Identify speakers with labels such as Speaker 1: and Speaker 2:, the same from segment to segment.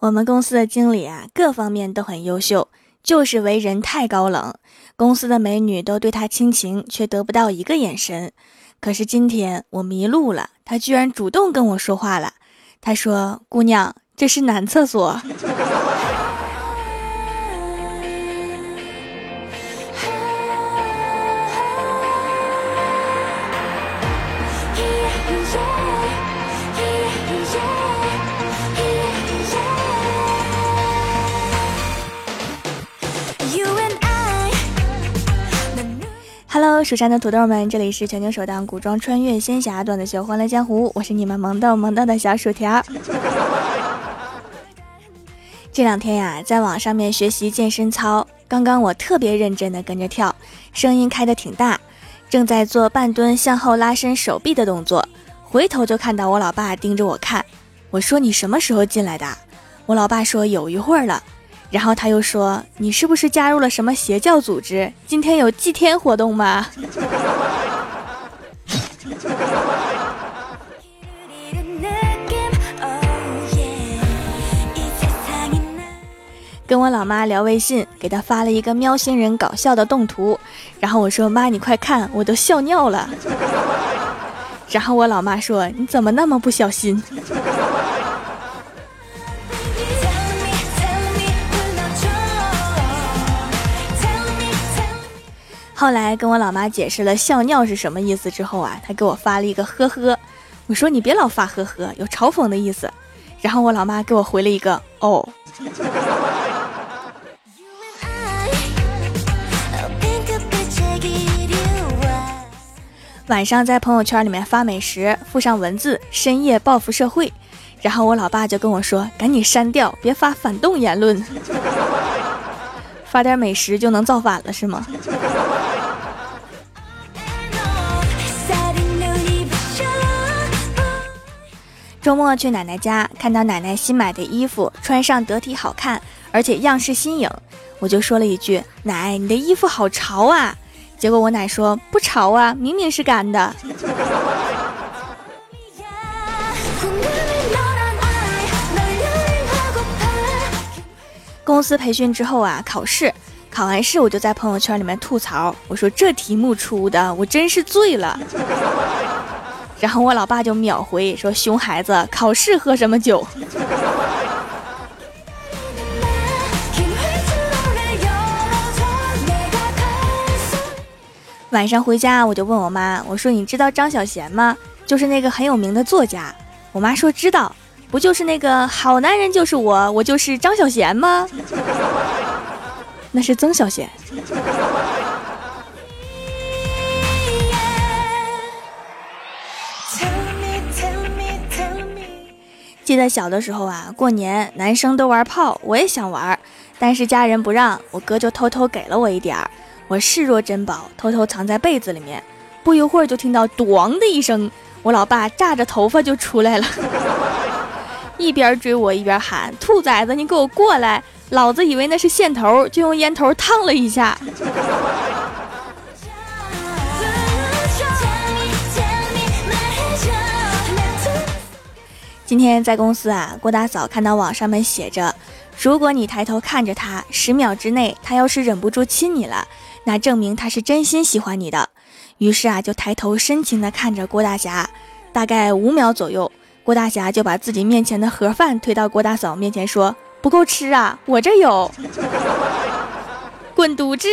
Speaker 1: 我们公司的经理啊，各方面都很优秀，就是为人太高冷。公司的美女都对他倾情，却得不到一个眼神。可是今天我迷路了，他居然主动跟我说话了。他说：“姑娘，这是男厕所。” 蜀山的土豆们，这里是全球首档古装穿越仙侠段子秀《欢乐江湖》，我是你们萌逗萌逗的小薯条。这两天呀，在网上面学习健身操，刚刚我特别认真的跟着跳，声音开的挺大，正在做半蹲向后拉伸手臂的动作，回头就看到我老爸盯着我看，我说你什么时候进来的？我老爸说有一会儿了。然后他又说：“你是不是加入了什么邪教组织？今天有祭天活动吗？”跟我老妈聊微信，给她发了一个喵星人搞笑的动图，然后我说：“妈，你快看，我都笑尿了。”然后我老妈说：“你怎么那么不小心？”后来跟我老妈解释了笑尿是什么意思之后啊，她给我发了一个呵呵，我说你别老发呵呵，有嘲讽的意思。然后我老妈给我回了一个哦。晚上在朋友圈里面发美食，附上文字“深夜报复社会”，然后我老爸就跟我说：“赶紧删掉，别发反动言论。发点美食就能造反了是吗？”周末去奶奶家，看到奶奶新买的衣服，穿上得体好看，而且样式新颖，我就说了一句：“奶，你的衣服好潮啊！”结果我奶说：“不潮啊，明明是干的。”公司培训之后啊，考试，考完试我就在朋友圈里面吐槽，我说：“这题目出的，我真是醉了。”然后我老爸就秒回说：“熊孩子，考试喝什么酒？” 晚上回家我就问我妈：“我说你知道张小娴吗？就是那个很有名的作家。”我妈说：“知道，不就是那个好男人就是我，我就是张小娴吗？”那是曾小贤。记得小的时候啊，过年男生都玩炮，我也想玩，但是家人不让，我哥就偷偷给了我一点儿，我视若珍宝，偷偷藏在被子里面。不一会儿就听到“咣”的一声，我老爸炸着头发就出来了，一边追我一边喊：“兔崽子，你给我过来！”老子以为那是线头，就用烟头烫了一下。今天在公司啊，郭大嫂看到网上面写着，如果你抬头看着他，十秒之内他要是忍不住亲你了，那证明他是真心喜欢你的。于是啊，就抬头深情的看着郭大侠，大概五秒左右，郭大侠就把自己面前的盒饭推到郭大嫂面前说：“不够吃啊，我这有，滚犊子！”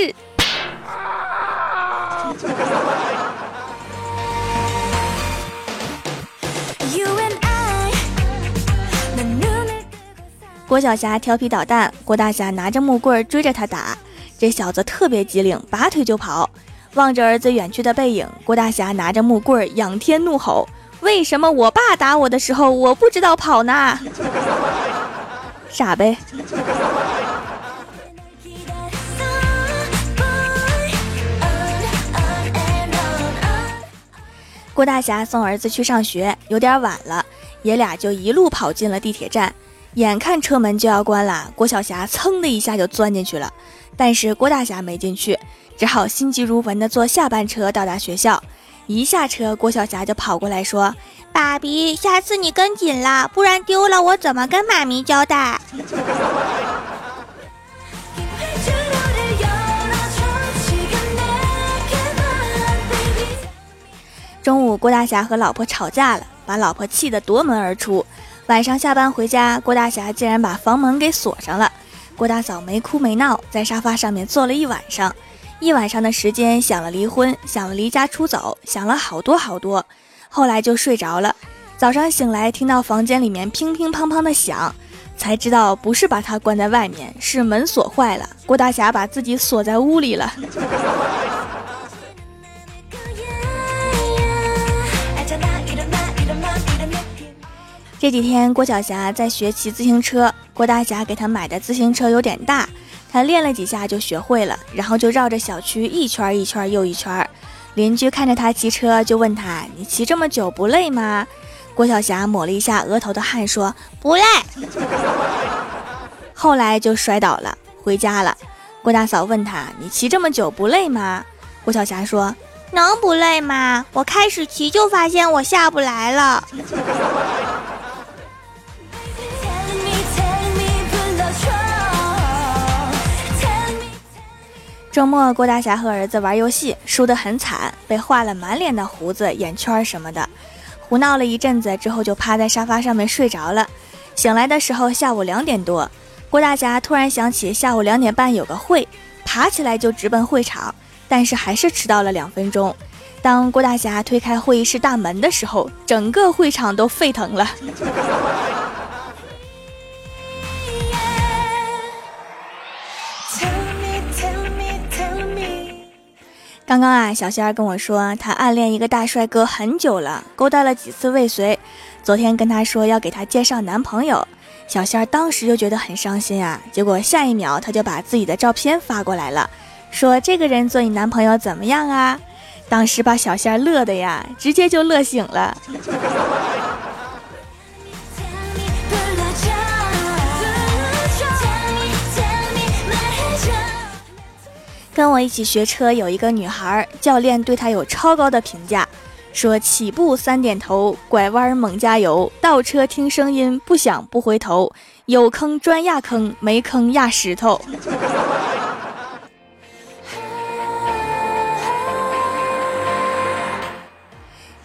Speaker 1: 郭晓霞调皮捣蛋，郭大侠拿着木棍追着他打，这小子特别机灵，拔腿就跑。望着儿子远去的背影，郭大侠拿着木棍仰天怒吼：“为什么我爸打我的时候，我不知道跑呢？傻呗！”郭大侠送儿子去上学，有点晚了，爷俩就一路跑进了地铁站。眼看车门就要关了，郭晓霞噌的一下就钻进去了，但是郭大侠没进去，只好心急如焚的坐下班车到达学校。一下车，郭晓霞就跑过来说：“爸比，下次你跟紧了，不然丢了我怎么跟妈咪交代？”中午，郭大侠和老婆吵架了，把老婆气得夺门而出。晚上下班回家，郭大侠竟然把房门给锁上了。郭大嫂没哭没闹，在沙发上面坐了一晚上。一晚上的时间，想了离婚，想了离家出走，想了好多好多。后来就睡着了。早上醒来，听到房间里面乒乒乓乓的响，才知道不是把他关在外面，是门锁坏了。郭大侠把自己锁在屋里了。这几天，郭晓霞在学骑自行车。郭大侠给她买的自行车有点大，她练了几下就学会了，然后就绕着小区一圈一圈又一圈。邻居看着他骑车，就问他：“你骑这么久不累吗？”郭晓霞抹了一下额头的汗，说：“不累。”后来就摔倒了，回家了。郭大嫂问他：“你骑这么久不累吗？”郭晓霞说：“能不累吗？我开始骑就发现我下不来了。”周末，郭大侠和儿子玩游戏，输得很惨，被画了满脸的胡子、眼圈什么的，胡闹了一阵子之后，就趴在沙发上面睡着了。醒来的时候，下午两点多，郭大侠突然想起下午两点半有个会，爬起来就直奔会场，但是还是迟到了两分钟。当郭大侠推开会议室大门的时候，整个会场都沸腾了。刚刚啊，小仙儿跟我说，他暗恋一个大帅哥很久了，勾搭了几次未遂。昨天跟他说要给他介绍男朋友，小仙儿当时就觉得很伤心啊。结果下一秒他就把自己的照片发过来了，说这个人做你男朋友怎么样啊？当时把小仙儿乐的呀，直接就乐醒了。跟我一起学车有一个女孩，教练对她有超高的评价，说起步三点头，拐弯猛加油，倒车听声音，不响不回头，有坑专压坑，没坑压石头。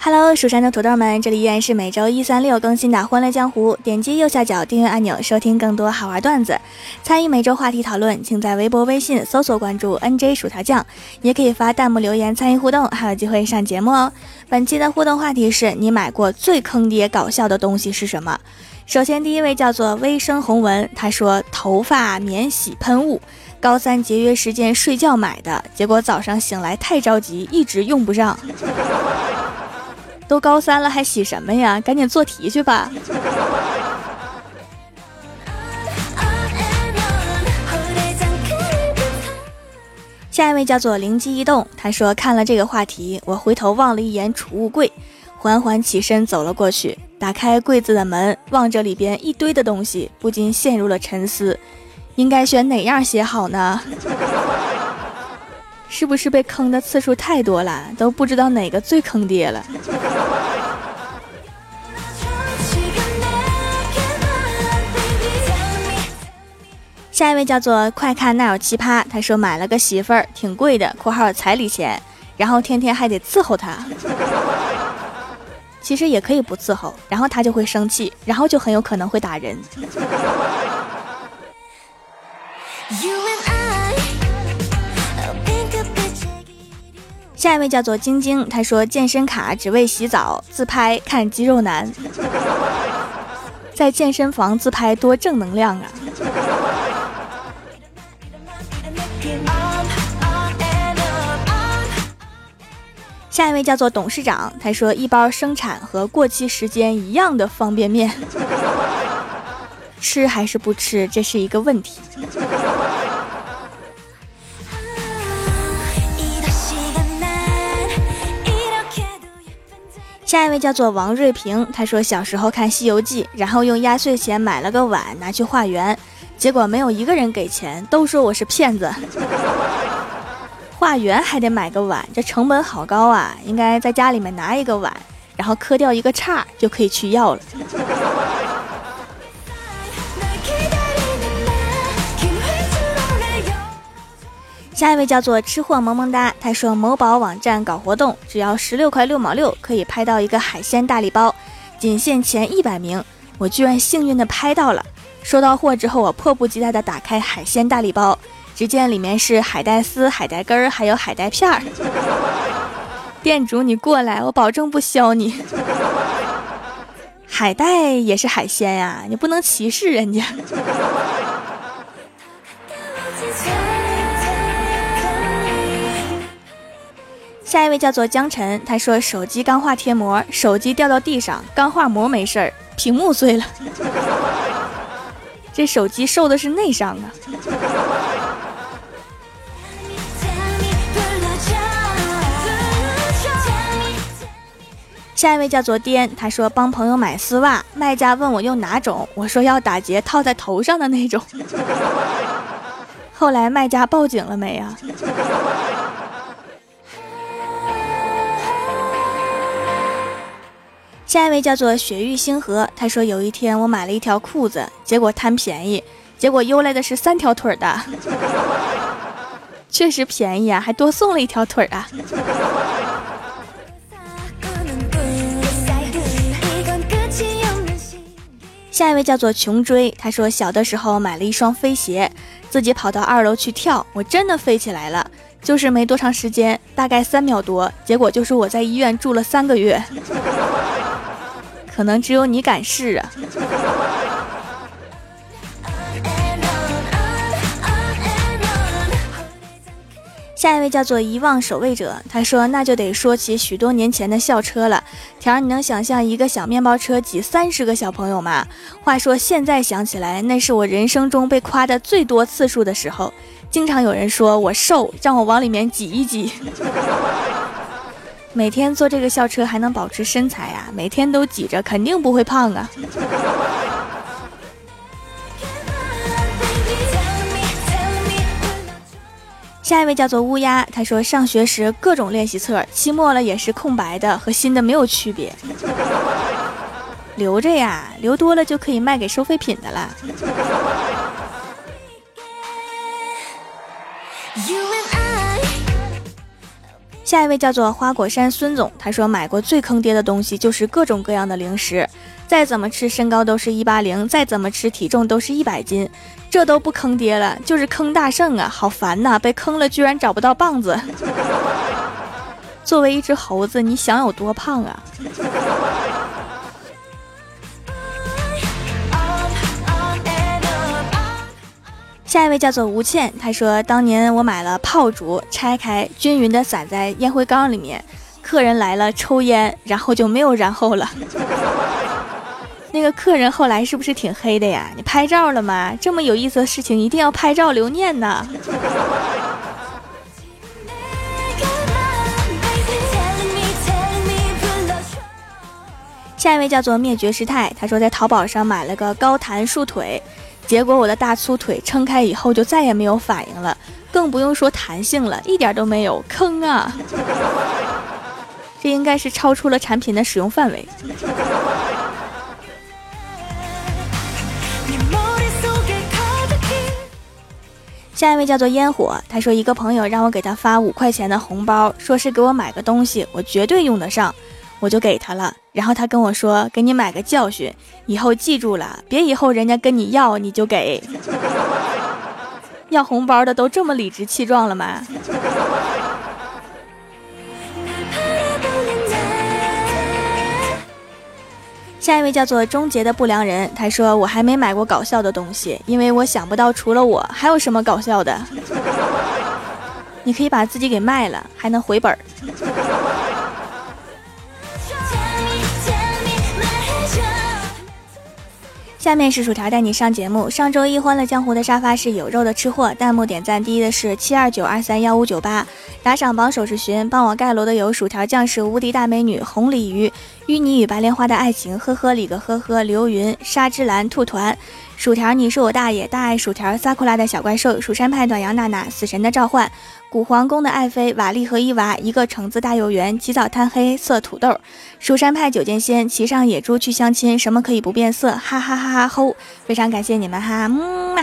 Speaker 1: Hello，蜀山的土豆们，这里依然是每周一、三、六更新的《欢乐江湖》。点击右下角订阅按钮，收听更多好玩段子，参与每周话题讨论，请在微博、微信搜索关注 “nj 薯条酱”，也可以发弹幕留言参与互动，还有机会上节目哦。本期的互动话题是你买过最坑爹搞笑的东西是什么？首先，第一位叫做微生红纹，他说头发免洗喷雾，高三节约时间睡觉买的，结果早上醒来太着急，一直用不上。都高三了还洗什么呀？赶紧做题去吧。下一位叫做灵机一动，他说看了这个话题，我回头望了一眼储物柜，缓缓起身走了过去，打开柜子的门，望着里边一堆的东西，不禁陷入了沉思，应该选哪样写好呢？是不是被坑的次数太多了，都不知道哪个最坑爹了？下一位叫做快看那有奇葩，他说买了个媳妇儿，挺贵的（括号彩礼钱），然后天天还得伺候他。其实也可以不伺候，然后他就会生气，然后就很有可能会打人。下一位叫做晶晶，她说健身卡只为洗澡自拍看肌肉男，在健身房自拍多正能量啊！下一位叫做董事长，他说一包生产和过期时间一样的方便面，吃还是不吃，这是一个问题。下一位叫做王瑞平，他说小时候看《西游记》，然后用压岁钱买了个碗拿去化缘，结果没有一个人给钱，都说我是骗子。化缘还得买个碗，这成本好高啊！应该在家里面拿一个碗，然后磕掉一个叉就可以去要了。下一位叫做吃货萌萌哒，他说某宝网站搞活动，只要十六块六毛六可以拍到一个海鲜大礼包，仅限前一百名。我居然幸运的拍到了。收到货之后，我迫不及待的打开海鲜大礼包，只见里面是海带丝、海带根儿，还有海带片儿。店主，你过来，我保证不削你。海带也是海鲜呀，你不能歧视人家。下一位叫做江晨，他说手机钢化贴膜，手机掉到地上，钢化膜没事儿，屏幕碎了。这手机受的是内伤啊。下一位叫做颠，他说帮朋友买丝袜，卖家问我用哪种，我说要打结套在头上的那种。后来卖家报警了没啊？下一位叫做雪域星河，他说有一天我买了一条裤子，结果贪便宜，结果邮来的是三条腿的，确实便宜啊，还多送了一条腿啊。下一位叫做穷追，他说小的时候买了一双飞鞋，自己跑到二楼去跳，我真的飞起来了，就是没多长时间，大概三秒多，结果就是我在医院住了三个月。可能只有你敢试啊！下一位叫做遗忘守卫者，他说那就得说起许多年前的校车了。条儿，你能想象一个小面包车挤三十个小朋友吗？话说现在想起来，那是我人生中被夸的最多次数的时候。经常有人说我瘦，让我往里面挤一挤。每天坐这个校车还能保持身材啊？每天都挤着，肯定不会胖啊。下一位叫做乌鸦，他说上学时各种练习册，期末了也是空白的，和新的没有区别。留着呀，留多了就可以卖给收废品的了。下一位叫做花果山孙总，他说买过最坑爹的东西就是各种各样的零食，再怎么吃身高都是一八零，再怎么吃体重都是一百斤，这都不坑爹了，就是坑大圣啊，好烦呐！被坑了居然找不到棒子。作为一只猴子，你想有多胖啊？下一位叫做吴倩，她说当年我买了炮竹，拆开均匀的撒在烟灰缸里面，客人来了抽烟，然后就没有然后了。那个客人后来是不是挺黑的呀？你拍照了吗？这么有意思的事情一定要拍照留念呢。下一位叫做灭绝师太，他说在淘宝上买了个高弹束腿。结果我的大粗腿撑开以后就再也没有反应了，更不用说弹性了，一点都没有，坑啊！这应该是超出了产品的使用范围。下一位叫做烟火，他说一个朋友让我给他发五块钱的红包，说是给我买个东西，我绝对用得上。我就给他了，然后他跟我说：“给你买个教训，以后记住了，别以后人家跟你要你就给。要红包的都这么理直气壮了吗？”下一位叫做终结的不良人，他说：“我还没买过搞笑的东西，因为我想不到除了我还有什么搞笑的。你可以把自己给卖了，还能回本儿。”下面是薯条带你上节目。上周一欢乐江湖的沙发是有肉的吃货，弹幕点赞第一的是七二九二三幺五九八，打赏榜首是寻，帮我盖楼的有薯条酱是无敌大美女红鲤鱼，淤泥与白莲花的爱情，呵呵里个呵呵，流云沙之蓝兔团。薯条，你是我大爷，大爱薯条，撒库拉的小怪兽，蜀山派暖阳娜娜，死神的召唤，古皇宫的爱妃，瓦力和伊娃，一个橙子大幼圆，起早贪黑色土豆，蜀山派九剑仙，骑上野猪去相亲，什么可以不变色？哈哈哈哈吼！非常感谢你们哈，嗯嘛。